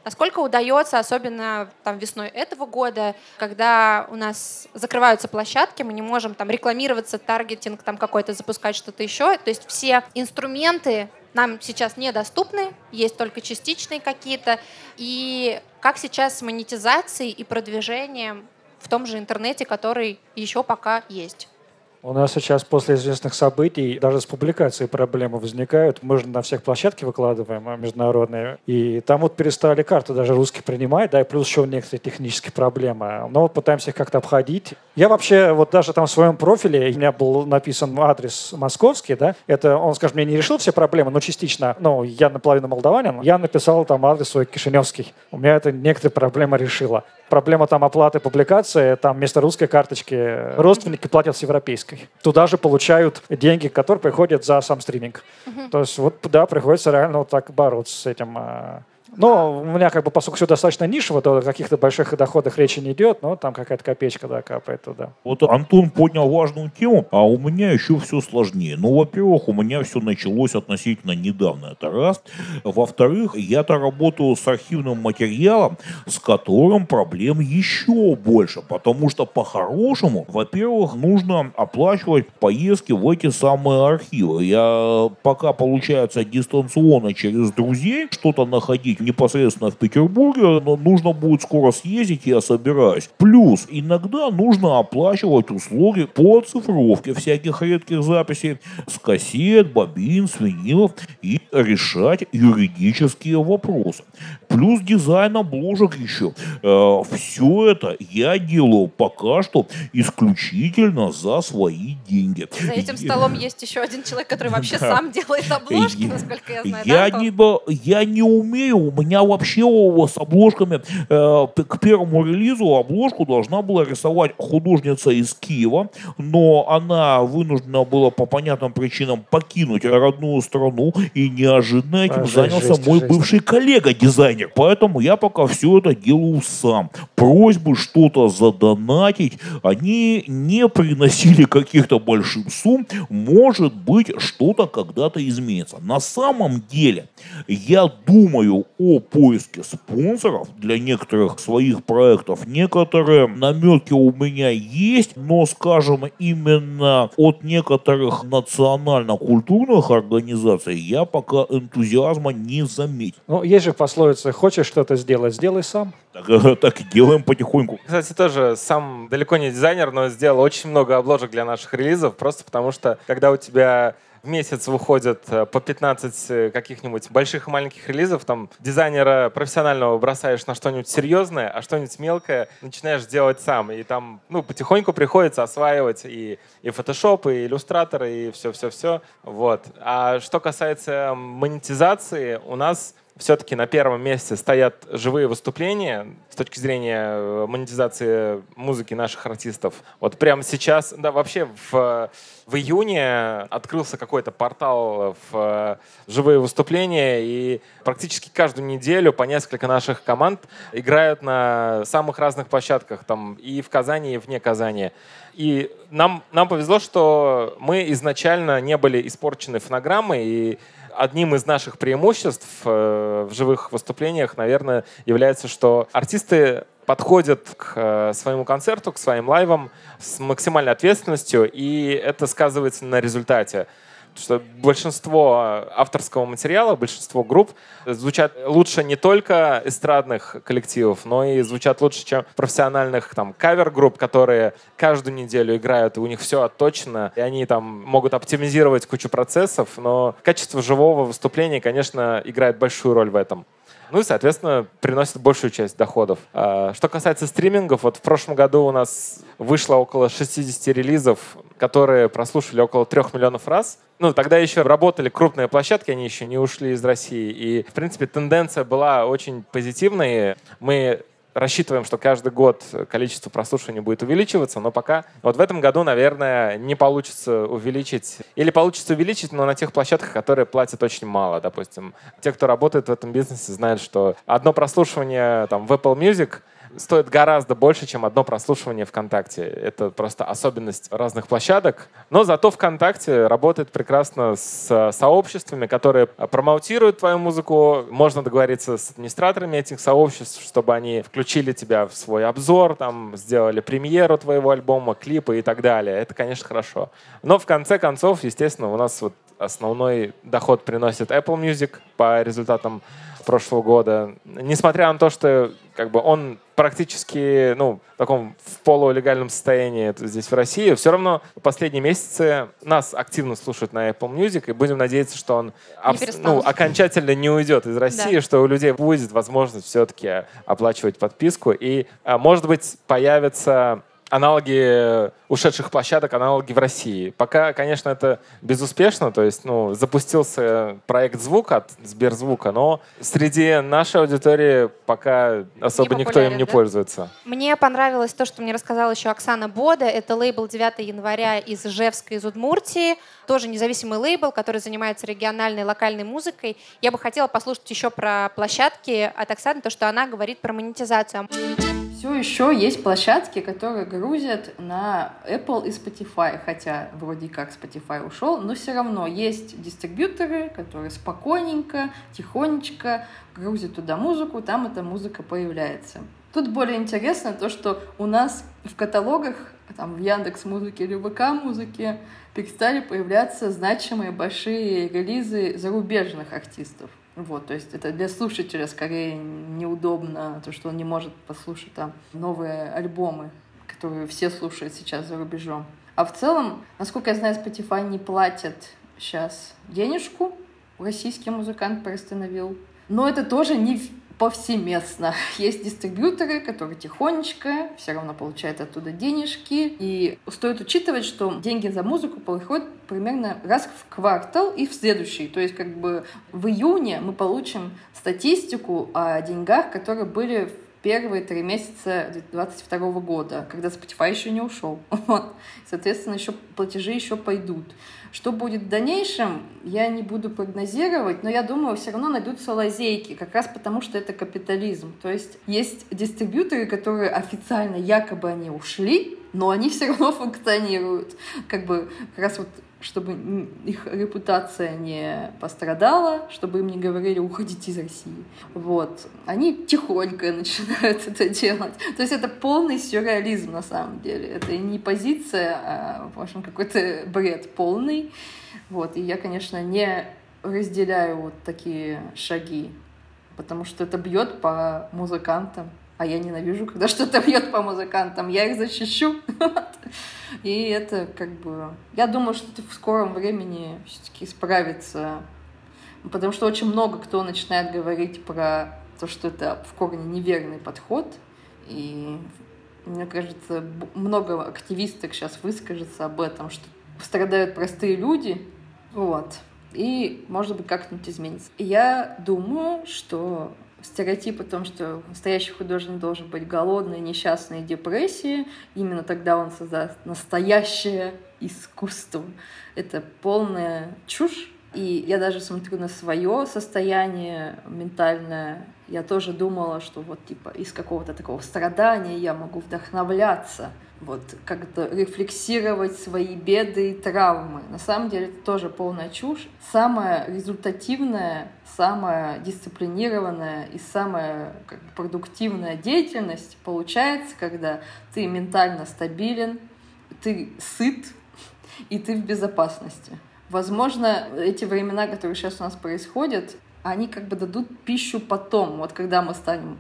Насколько удается, особенно там, весной этого года, когда у нас закрываются площадки, мы не можем там рекламироваться, таргетинг там какой-то запускать, что-то еще. То есть все инструменты нам сейчас недоступны, есть только частичные какие-то. И как сейчас с монетизацией и продвижением в том же интернете, который еще пока есть? У нас сейчас после известных событий даже с публикацией проблемы возникают. Мы же на всех площадке выкладываем а, международные. И там вот перестали карты даже русские принимать, да, и плюс еще некоторые технические проблемы. Но пытаемся их как-то обходить. Я вообще вот даже там в своем профиле, у меня был написан адрес московский, да, это он, скажем, мне не решил все проблемы, но частично, ну, я наполовину молдаванин, я написал там адрес свой кишиневский. У меня это некоторые проблемы решило проблема там оплаты публикации, там вместо русской карточки родственники платят с европейской. Туда же получают деньги, которые приходят за сам стриминг. Uh-huh. То есть вот, да, приходится реально вот так бороться с этим. Но у меня как бы, поскольку все достаточно нишево, то о каких-то больших доходах речи не идет, но там какая-то копеечка да, капает туда. Вот Антон поднял важную тему, а у меня еще все сложнее. Ну, во-первых, у меня все началось относительно недавно, это раз. Во-вторых, я-то работаю с архивным материалом, с которым проблем еще больше, потому что по-хорошему, во-первых, нужно оплачивать поездки в эти самые архивы. Я пока, получается, дистанционно через друзей что-то находить непосредственно в Петербурге, но нужно будет скоро съездить, я собираюсь. Плюс иногда нужно оплачивать услуги по цифровке всяких редких записей с кассет, бобин, с винилов и решать юридические вопросы. Плюс дизайн обложек еще. Э, все это я делаю пока что исключительно за свои деньги. За этим столом есть еще один человек, который вообще сам делает обложки, насколько я знаю. Я, не, я не умею у меня вообще с обложками э, к первому релизу обложку должна была рисовать художница из Киева, но она вынуждена была по понятным причинам покинуть родную страну, и неожиданно этим а, занялся жесть, мой жесть. бывший коллега-дизайнер. Поэтому я пока все это делаю сам. Просьбы что-то задонатить, они не приносили каких-то больших сумм. Может быть, что-то когда-то изменится. На самом деле, я думаю о поиске спонсоров для некоторых своих проектов. Некоторые наметки у меня есть, но, скажем, именно от некоторых национально-культурных организаций я пока энтузиазма не заметил. Ну, есть же пословица «хочешь что-то сделать, сделай сам». Так, э, так и делаем потихоньку. Кстати, тоже сам далеко не дизайнер, но сделал очень много обложек для наших релизов, просто потому что, когда у тебя в месяц выходит э, по 15 э, каких-нибудь больших и маленьких релизов, там дизайнера профессионального бросаешь на что-нибудь серьезное, а что-нибудь мелкое начинаешь делать сам. И там ну, потихоньку приходится осваивать и, и Photoshop, и иллюстратор, и все-все-все. Вот. А что касается монетизации, у нас все-таки на первом месте стоят живые выступления с точки зрения э, монетизации музыки наших артистов. Вот прямо сейчас, да, вообще в, в июне открылся какой-то портал в э, живые выступления, и практически каждую неделю по несколько наших команд играют на самых разных площадках, там и в Казани, и вне Казани. И нам, нам повезло, что мы изначально не были испорчены фонограммой, и одним из наших преимуществ э, в живых выступлениях, наверное, является, что артисты подходят к э, своему концерту, к своим лайвам с максимальной ответственностью, и это сказывается на результате что большинство авторского материала, большинство групп звучат лучше не только эстрадных коллективов, но и звучат лучше, чем профессиональных там кавер-групп, которые каждую неделю играют, и у них все отточено, и они там могут оптимизировать кучу процессов, но качество живого выступления, конечно, играет большую роль в этом. Ну и, соответственно, приносит большую часть доходов. А, что касается стримингов, вот в прошлом году у нас вышло около 60 релизов, которые прослушали около 3 миллионов раз. Ну, тогда еще работали крупные площадки, они еще не ушли из России. И, в принципе, тенденция была очень позитивной. Мы рассчитываем, что каждый год количество прослушиваний будет увеличиваться, но пока вот в этом году, наверное, не получится увеличить, или получится увеличить, но на тех площадках, которые платят очень мало, допустим. Те, кто работает в этом бизнесе, знают, что одно прослушивание там, в Apple Music — стоит гораздо больше, чем одно прослушивание ВКонтакте. Это просто особенность разных площадок. Но зато ВКонтакте работает прекрасно с сообществами, которые промоутируют твою музыку. Можно договориться с администраторами этих сообществ, чтобы они включили тебя в свой обзор, там, сделали премьеру твоего альбома, клипы и так далее. Это, конечно, хорошо. Но в конце концов, естественно, у нас вот основной доход приносит Apple Music по результатам прошлого года. Несмотря на то, что как бы он практически ну, в таком в полулегальном состоянии здесь в России, все равно в последние месяцы нас активно слушают на Apple Music, и будем надеяться, что он абс- ну, окончательно не уйдет из России, да. что у людей будет возможность все-таки оплачивать подписку, и, а, может быть, появится аналоги ушедших площадок, аналоги в России. Пока, конечно, это безуспешно, то есть ну, запустился проект звук от Сберзвука, но среди нашей аудитории пока особо не никто им не да? пользуется. Мне понравилось то, что мне рассказала еще Оксана Бода. Это лейбл 9 января из Ижевска, из Удмуртии. Тоже независимый лейбл, который занимается региональной, локальной музыкой. Я бы хотела послушать еще про площадки от Оксаны, то, что она говорит про монетизацию все еще есть площадки, которые грузят на Apple и Spotify, хотя вроде как Spotify ушел, но все равно есть дистрибьюторы, которые спокойненько, тихонечко грузят туда музыку, там эта музыка появляется. Тут более интересно то, что у нас в каталогах, там в Яндекс Музыке или ВК Музыке перестали появляться значимые большие релизы зарубежных артистов. Вот, то есть это для слушателя скорее неудобно, то, что он не может послушать там новые альбомы, которые все слушают сейчас за рубежом. А в целом, насколько я знаю, Spotify не платят сейчас денежку, российский музыкант приостановил. Но это тоже не, повсеместно. Есть дистрибьюторы, которые тихонечко все равно получают оттуда денежки. И стоит учитывать, что деньги за музыку приходят примерно раз в квартал и в следующий. То есть как бы в июне мы получим статистику о деньгах, которые были в первые три месяца 2022 года, когда Spotify еще не ушел. Вот. Соответственно, еще платежи еще пойдут. Что будет в дальнейшем, я не буду прогнозировать, но я думаю, все равно найдутся лазейки, как раз потому, что это капитализм. То есть есть дистрибьюторы, которые официально якобы они ушли, но они все равно функционируют. Как бы как раз вот чтобы их репутация не пострадала, чтобы им не говорили «уходите из России». Вот. Они тихонько начинают это делать. То есть это полный сюрреализм на самом деле. Это не позиция, а, в общем, какой-то бред полный. Вот. И я, конечно, не разделяю вот такие шаги, потому что это бьет по музыкантам, а я ненавижу, когда что-то бьет по музыкантам, я их защищу. И это как бы... Я думаю, что это в скором времени все-таки исправится, потому что очень много кто начинает говорить про то, что это в корне неверный подход, и мне кажется, много активисток сейчас выскажется об этом, что страдают простые люди, вот, и, может быть, как-нибудь изменится. И я думаю, что стереотип о том, что настоящий художник должен быть голодный, несчастный, депрессии, именно тогда он создаст настоящее искусство. Это полная чушь. И я даже смотрю на свое состояние ментальное. Я тоже думала, что вот типа из какого-то такого страдания я могу вдохновляться вот как-то рефлексировать свои беды и травмы. На самом деле это тоже полная чушь. Самая результативная, самая дисциплинированная и самая как бы, продуктивная деятельность получается, когда ты ментально стабилен, ты сыт и ты в безопасности. Возможно, эти времена, которые сейчас у нас происходят, они как бы дадут пищу потом, вот когда мы станем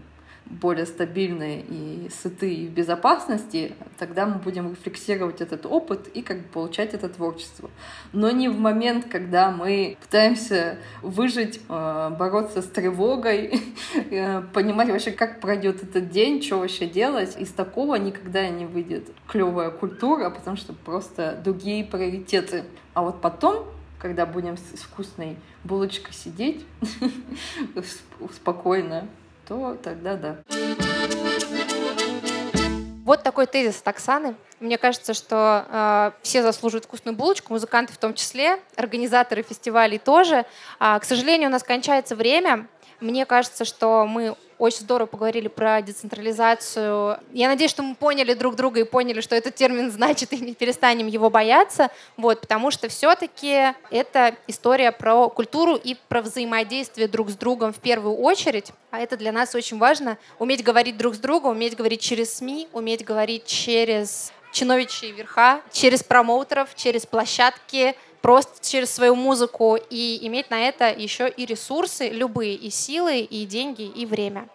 более стабильны и сыты и в безопасности, тогда мы будем рефлексировать этот опыт и как бы получать это творчество. Но не в момент, когда мы пытаемся выжить, э, бороться с тревогой, э, понимать вообще, как пройдет этот день, что вообще делать. Из такого никогда не выйдет клевая культура, потому что просто другие приоритеты. А вот потом когда будем с вкусной булочкой сидеть спокойно, то тогда да. Вот такой тезис Оксаны. Мне кажется, что э, все заслуживают вкусную булочку, музыканты в том числе, организаторы фестивалей тоже. А, к сожалению, у нас кончается время. Мне кажется, что мы очень здорово поговорили про децентрализацию. Я надеюсь, что мы поняли друг друга и поняли, что этот термин значит, и не перестанем его бояться, вот, потому что все-таки это история про культуру и про взаимодействие друг с другом в первую очередь. А это для нас очень важно. Уметь говорить друг с другом, уметь говорить через СМИ, уметь говорить через чиновичьи верха, через промоутеров, через площадки, просто через свою музыку и иметь на это еще и ресурсы любые, и силы, и деньги, и время.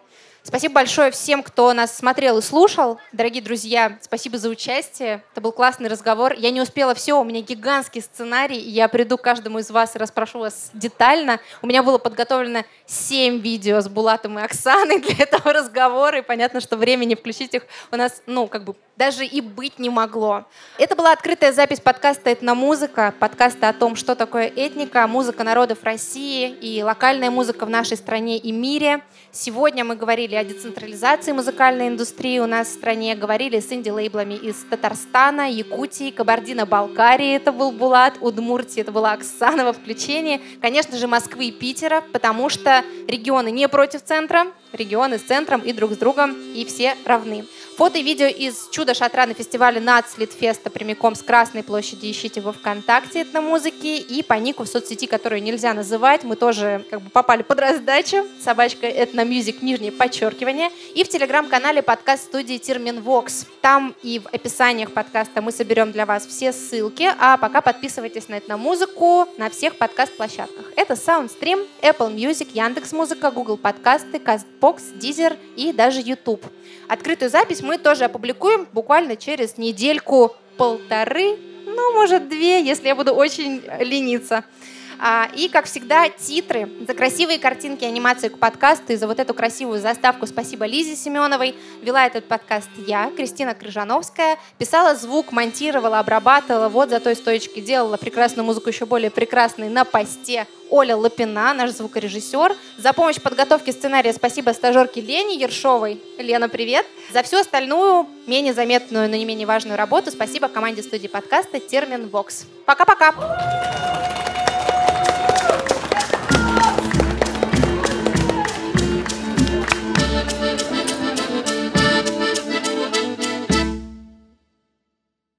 Спасибо большое всем, кто нас смотрел и слушал. Дорогие друзья, спасибо за участие. Это был классный разговор. Я не успела все, у меня гигантский сценарий. Я приду к каждому из вас и расспрошу вас детально. У меня было подготовлено 7 видео с Булатом и Оксаной для этого разговора. И понятно, что времени включить их у нас, ну, как бы даже и быть не могло. Это была открытая запись подкаста «Этномузыка», подкаста о том, что такое этника, музыка народов России и локальная музыка в нашей стране и мире. Сегодня мы говорили о децентрализации музыкальной индустрии у нас в стране, говорили с инди-лейблами из Татарстана, Якутии, Кабардино-Балкарии, это был Булат, Удмуртии, это была Оксана во включении, конечно же, Москвы и Питера, потому что регионы не против центра, регионы с центром и друг с другом, и все равны. Фото и видео из «Чудо-шатра» на фестивале НАЦ Литфеста прямиком с Красной площади ищите его ВКонтакте этномузыки и по нику в соцсети, которую нельзя называть. Мы тоже как бы попали под раздачу. Собачка этномюзик, нижнее подчеркивание. И в телеграм-канале подкаст студии Термин Вокс. Там и в описаниях подкаста мы соберем для вас все ссылки. А пока подписывайтесь на этномузыку на всех подкаст-площадках. Это Soundstream, Apple Music, Яндекс.Музыка, Google подкасты, CastBox, Deezer и даже YouTube. Открытую запись мы тоже опубликуем буквально через недельку-полторы, ну, может, две, если я буду очень лениться. А, и, как всегда, титры за красивые картинки, анимации к подкасту и за вот эту красивую заставку спасибо Лизе Семеновой. Вела этот подкаст я, Кристина Крыжановская. Писала звук, монтировала, обрабатывала, вот за той стоечкой делала прекрасную музыку еще более прекрасной на посте Оля Лапина, наш звукорежиссер. За помощь в подготовке сценария спасибо стажерке Лене Ершовой. Лена, привет. За всю остальную, менее заметную, но не менее важную работу спасибо команде студии подкаста «Термин Вокс». Пока-пока.